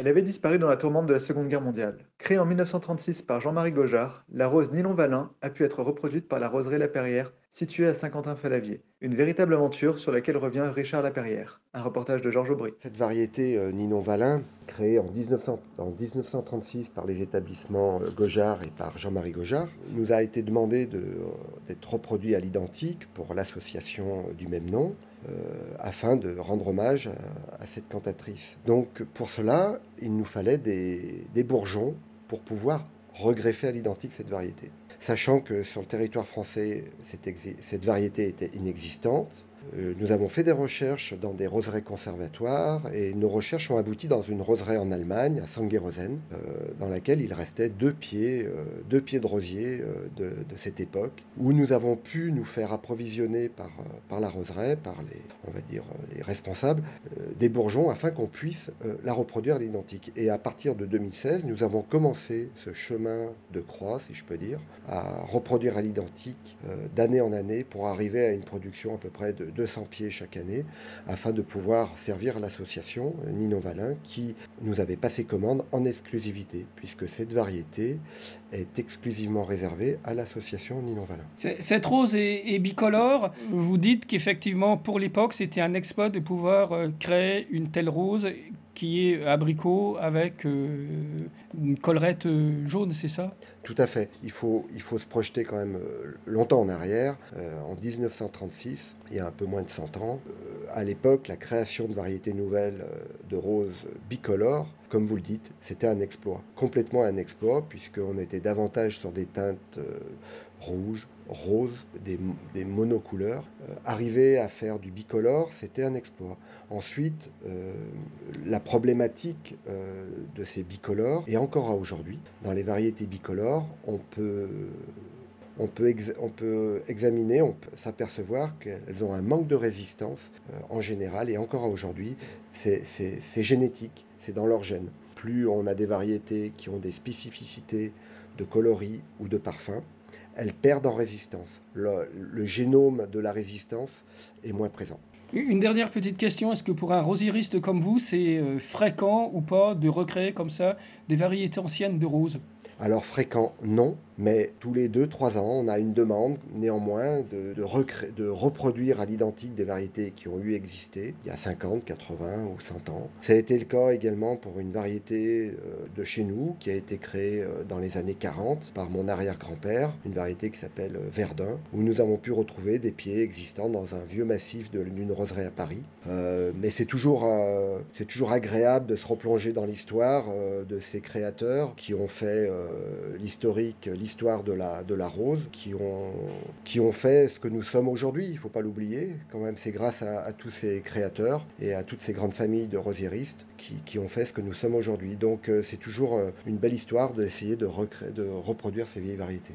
Elle avait disparu dans la tourmente de la Seconde Guerre mondiale. Créée en 1936 par Jean-Marie Gaujard, la rose Nilon-Valin a pu être reproduite par la roseraie Laperrière, située à Saint-Quentin-Falavier. Une véritable aventure sur laquelle revient Richard Laperrière. Un reportage de Georges Aubry. Cette variété euh, Ninon-Valin, créée en, 1900 en 1936 par les établissements euh, Gaujard et par Jean-Marie Gaujard, nous a été demandé de, euh, d'être reproduit à l'identique pour l'association du même nom, euh, afin de rendre hommage à, cette cantatrice. Donc pour cela, il nous fallait des, bourgeons pour pouvoir regreffer à l'identique cette variété. Sachant que sur le territoire français, cette, variété était inexistante, euh, nous avons fait des recherches dans des roseraies conservatoires et nos recherches ont abouti dans une roseraie en Allemagne, à Sangerosen, euh, dans laquelle il restait deux pieds, euh, deux pieds de rosier de, de, cette époque, où nous avons pu nous faire approvisionner par, par la roseraie, par les, on va dire, les responsables, des bourgeons afin qu'on puisse la reproduire à l'identique. Et à partir de 2016, nous avons commencé ce chemin de croix, si je peux dire, à reproduire à l'identique d'année en année pour arriver à une production à peu près de 200 pieds chaque année afin de pouvoir servir l'association Nino Valin qui nous avait passé commande en exclusivité puisque cette variété est exclusivement réservée à l'association Nino Valin. Cette rose est, est bicolore. Vous dites qu'effectivement pour l'époque c'était un exploit de pouvoir euh, créer une telle rose qui est abricot avec euh, une collerette euh, jaune, c'est ça? Tout à fait. Il faut, se projeter quand même euh, longtemps en arrière. En 1936, il y a un peu moins de 100 ans, à l'époque, la création de variétés nouvelles de roses bicolores, comme vous le dites, c'était un exploit. Complètement un exploit, puisqu'on était davantage sur des teintes rouges, roses, des, monocouleurs. Euh, arriver à faire du bicolore, c'était un exploit. Ensuite, euh, la problématique euh, de ces bicolores, et encore aujourd'hui, dans les variétés bicolores, on peut examiner, on peut s'apercevoir qu'elles ont un manque de résistance en général, et encore aujourd'hui, c'est génétique, c'est dans leur gène. Plus on a des variétés qui ont des spécificités de coloris ou de parfum, elles perdent en résistance. Le, génome de la résistance est moins présent. Une dernière petite question, est-ce que pour un rosieriste comme vous, c'est euh, fréquent ou pas de recréer comme ça des variétés anciennes de roses? Alors fréquent, non, mais tous les 2-3 ans, on a une demande néanmoins de, de, recré... de reproduire à l'identique des variétés qui ont eu existé il y a 50, 80 ou 100 ans. Ça a été le cas également pour une variété de chez nous qui a été créée dans les années 40 par mon arrière-grand-père, une variété qui s'appelle Verdun, où nous avons pu retrouver des pieds existants dans un vieux massif d'une roseraie à Paris. Euh, mais c'est toujours, euh, c'est toujours agréable de se replonger dans l'histoire euh, de ces créateurs qui ont fait l'historique, l'histoire de la, de la rose, qui ont, qui ont fait ce que nous sommes aujourd'hui. Il ne faut pas l'oublier. Quand même, c'est grâce à, tous ces créateurs et à toutes ces grandes familles de rosiéristes qui, qui ont fait ce que nous sommes aujourd'hui. Donc, c'est toujours une belle histoire d'essayer de, de reproduire ces vieilles variétés.